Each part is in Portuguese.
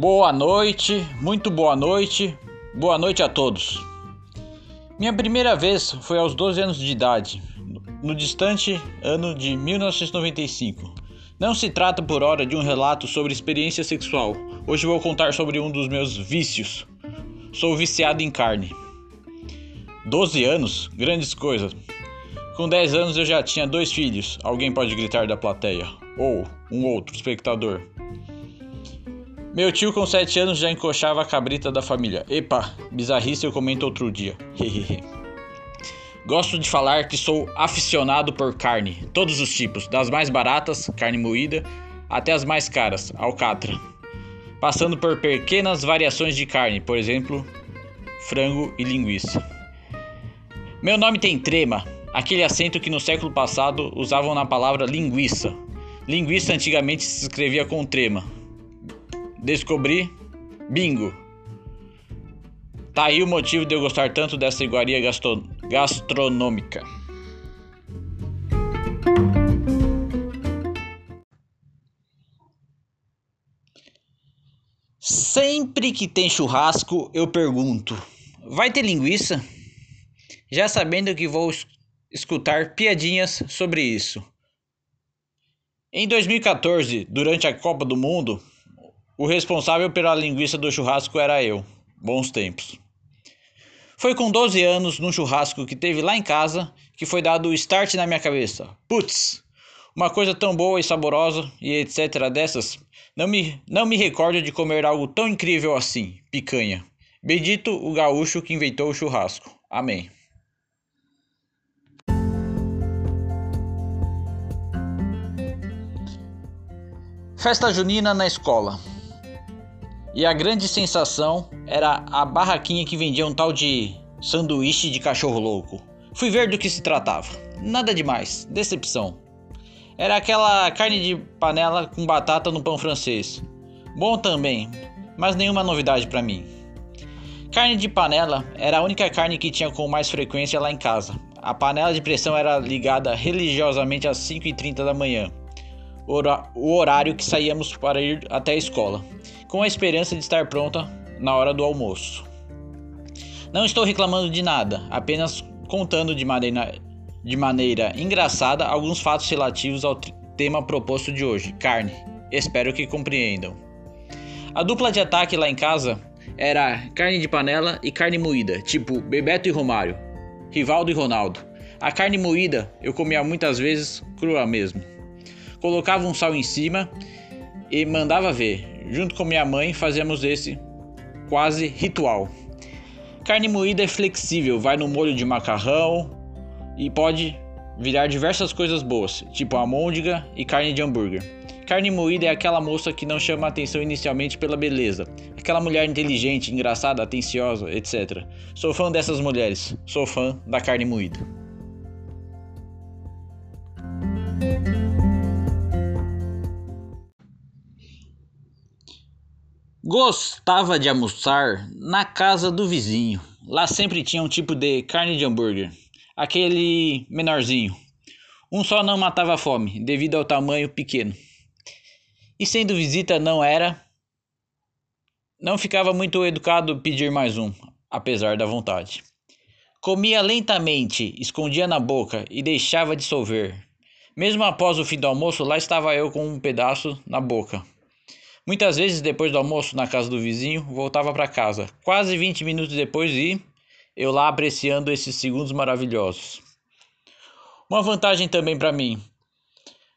Boa noite, muito boa noite, boa noite a todos. Minha primeira vez foi aos 12 anos de idade, no distante ano de 1995. Não se trata por hora de um relato sobre experiência sexual. Hoje vou contar sobre um dos meus vícios. Sou viciado em carne. 12 anos? Grandes coisas. Com 10 anos eu já tinha dois filhos, alguém pode gritar da plateia, ou um outro espectador. Meu tio com 7 anos já encoxava a cabrita da família. Epa, bizarrice eu comento outro dia. Gosto de falar que sou aficionado por carne, todos os tipos, das mais baratas, carne moída, até as mais caras, alcatra. Passando por pequenas variações de carne, por exemplo, frango e linguiça. Meu nome tem trema, aquele acento que no século passado usavam na palavra linguiça. Linguiça antigamente se escrevia com trema. Descobri bingo. Tá aí o motivo de eu gostar tanto dessa iguaria gastro gastronômica. Sempre que tem churrasco, eu pergunto: vai ter linguiça? Já sabendo que vou escutar piadinhas sobre isso. Em 2014, durante a Copa do Mundo, o responsável pela linguiça do churrasco era eu. Bons tempos. Foi com 12 anos, num churrasco que teve lá em casa, que foi dado o start na minha cabeça. Putz, uma coisa tão boa e saborosa e etc. dessas, não me, não me recordo de comer algo tão incrível assim, picanha. Bendito o gaúcho que inventou o churrasco. Amém. Festa junina na escola. E a grande sensação era a barraquinha que vendia um tal de sanduíche de cachorro louco. Fui ver do que se tratava. Nada demais, decepção. Era aquela carne de panela com batata no pão francês. Bom também, mas nenhuma novidade para mim. Carne de panela era a única carne que tinha com mais frequência lá em casa. A panela de pressão era ligada religiosamente às 5h30 da manhã, o horário que saíamos para ir até a escola com a esperança de estar pronta na hora do almoço. Não estou reclamando de nada, apenas contando de maneira, de maneira engraçada alguns fatos relativos ao tema proposto de hoje: carne. Espero que compreendam. A dupla de ataque lá em casa era carne de panela e carne moída, tipo Bebeto e Romário, Rivaldo e Ronaldo. A carne moída eu comia muitas vezes crua mesmo. Colocava um sal em cima e mandava ver. Junto com minha mãe, fazemos esse quase ritual. Carne moída é flexível, vai no molho de macarrão e pode virar diversas coisas boas, tipo almôndega e carne de hambúrguer. Carne moída é aquela moça que não chama atenção inicialmente pela beleza, aquela mulher inteligente, engraçada, atenciosa, etc. Sou fã dessas mulheres, sou fã da carne moída. Gostava de almoçar na casa do vizinho. Lá sempre tinha um tipo de carne de hambúrguer, aquele menorzinho. Um só não matava a fome, devido ao tamanho pequeno. E sendo visita não era, não ficava muito educado pedir mais um, apesar da vontade. Comia lentamente, escondia na boca e deixava dissolver. Mesmo após o fim do almoço, lá estava eu com um pedaço na boca. Muitas vezes, depois do almoço na casa do vizinho, voltava para casa, quase 20 minutos depois, e eu lá apreciando esses segundos maravilhosos. Uma vantagem também para mim.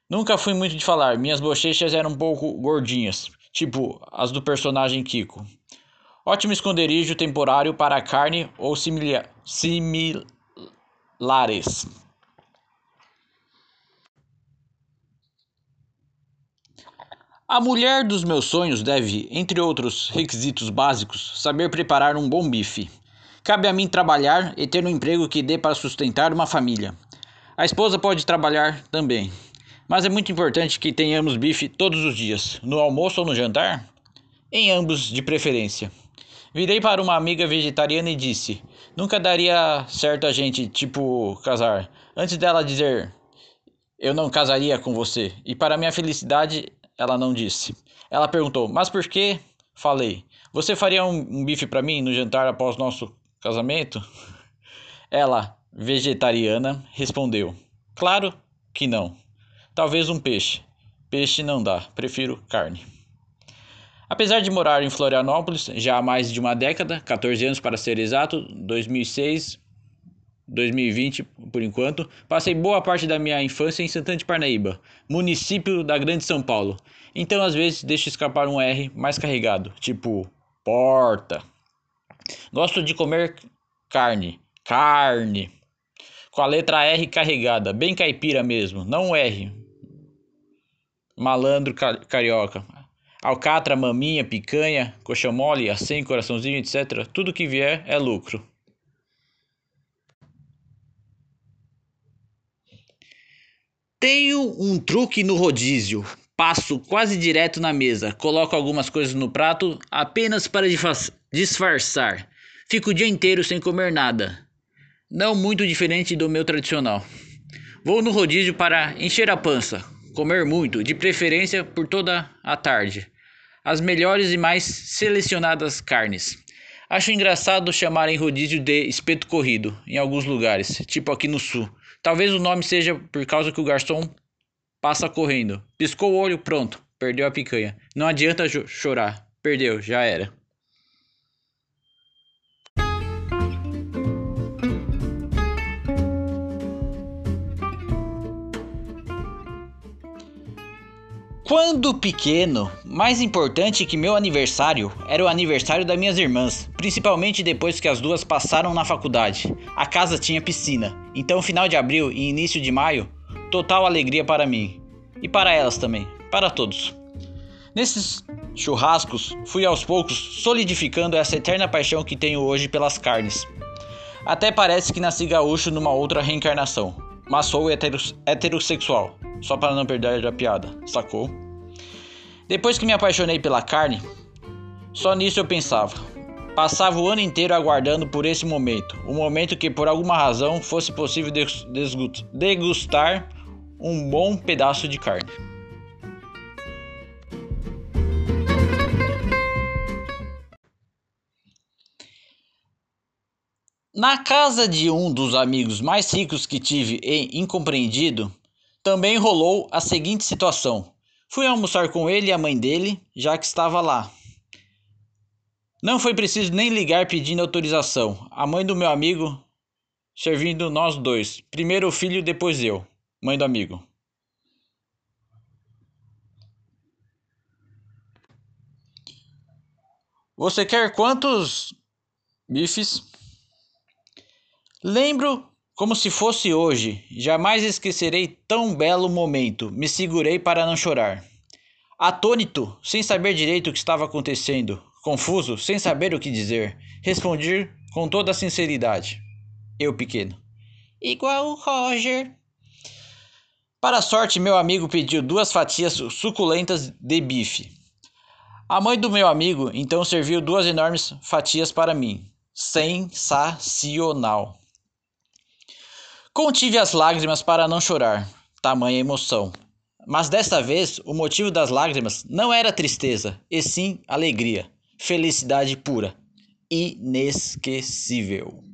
Nunca fui muito de falar, minhas bochechas eram um pouco gordinhas, tipo as do personagem Kiko. Ótimo esconderijo temporário para carne ou similares. A mulher dos meus sonhos deve, entre outros requisitos básicos, saber preparar um bom bife. Cabe a mim trabalhar e ter um emprego que dê para sustentar uma família. A esposa pode trabalhar também, mas é muito importante que tenhamos bife todos os dias, no almoço ou no jantar? Em ambos, de preferência. Virei para uma amiga vegetariana e disse: Nunca daria certo a gente, tipo, casar. Antes dela dizer: Eu não casaria com você. E para minha felicidade, ela não disse. Ela perguntou: Mas por que Falei: Você faria um, um bife para mim no jantar após nosso casamento? Ela, vegetariana, respondeu: Claro que não. Talvez um peixe. Peixe não dá, prefiro carne. Apesar de morar em Florianópolis já há mais de uma década, 14 anos para ser exato, 2006, 2020 por enquanto, passei boa parte da minha infância em Santana de Parnaíba, município da Grande São Paulo. Então às vezes deixo escapar um R mais carregado, tipo porta. Gosto de comer carne, carne, com a letra R carregada, bem caipira mesmo, não R. Malandro carioca. Alcatra, maminha, picanha, coxa mole, acém, coraçãozinho, etc. Tudo que vier é lucro. Tenho um truque no rodízio. Passo quase direto na mesa, coloco algumas coisas no prato apenas para disfarçar. Fico o dia inteiro sem comer nada. Não muito diferente do meu tradicional. Vou no rodízio para encher a pança, comer muito, de preferência por toda a tarde. As melhores e mais selecionadas carnes. Acho engraçado chamarem rodízio de espeto corrido em alguns lugares, tipo aqui no sul. Talvez o nome seja por causa que o garçom passa correndo. Piscou o olho, pronto, perdeu a picanha. Não adianta chorar, perdeu, já era. Quando pequeno, mais importante que meu aniversário era o aniversário das minhas irmãs, principalmente depois que as duas passaram na faculdade. A casa tinha piscina, então final de abril e início de maio, total alegria para mim e para elas também, para todos. Nesses churrascos, fui aos poucos solidificando essa eterna paixão que tenho hoje pelas carnes. Até parece que nasci gaúcho numa outra reencarnação, mas sou heterossexual, só para não perder a piada, sacou? Depois que me apaixonei pela carne, só nisso eu pensava. Passava o ano inteiro aguardando por esse momento, o momento que por alguma razão fosse possível degustar um bom pedaço de carne. Na casa de um dos amigos mais ricos que tive e incompreendido, também rolou a seguinte situação. Fui almoçar com ele e a mãe dele, já que estava lá. Não foi preciso nem ligar pedindo autorização. A mãe do meu amigo servindo nós dois. Primeiro o filho, depois eu, mãe do amigo. Você quer quantos bifes? Lembro como se fosse hoje, jamais esquecerei tão belo momento. Me segurei para não chorar. Atônito, sem saber direito o que estava acontecendo, confuso, sem saber o que dizer, respondi com toda a sinceridade. Eu pequeno. Igual o Roger. Para sorte, meu amigo pediu duas fatias suculentas de bife. A mãe do meu amigo então serviu duas enormes fatias para mim. Sensacional. Contive as lágrimas para não chorar, tamanha emoção. Mas desta vez o motivo das lágrimas não era tristeza, e sim alegria, felicidade pura, inesquecível.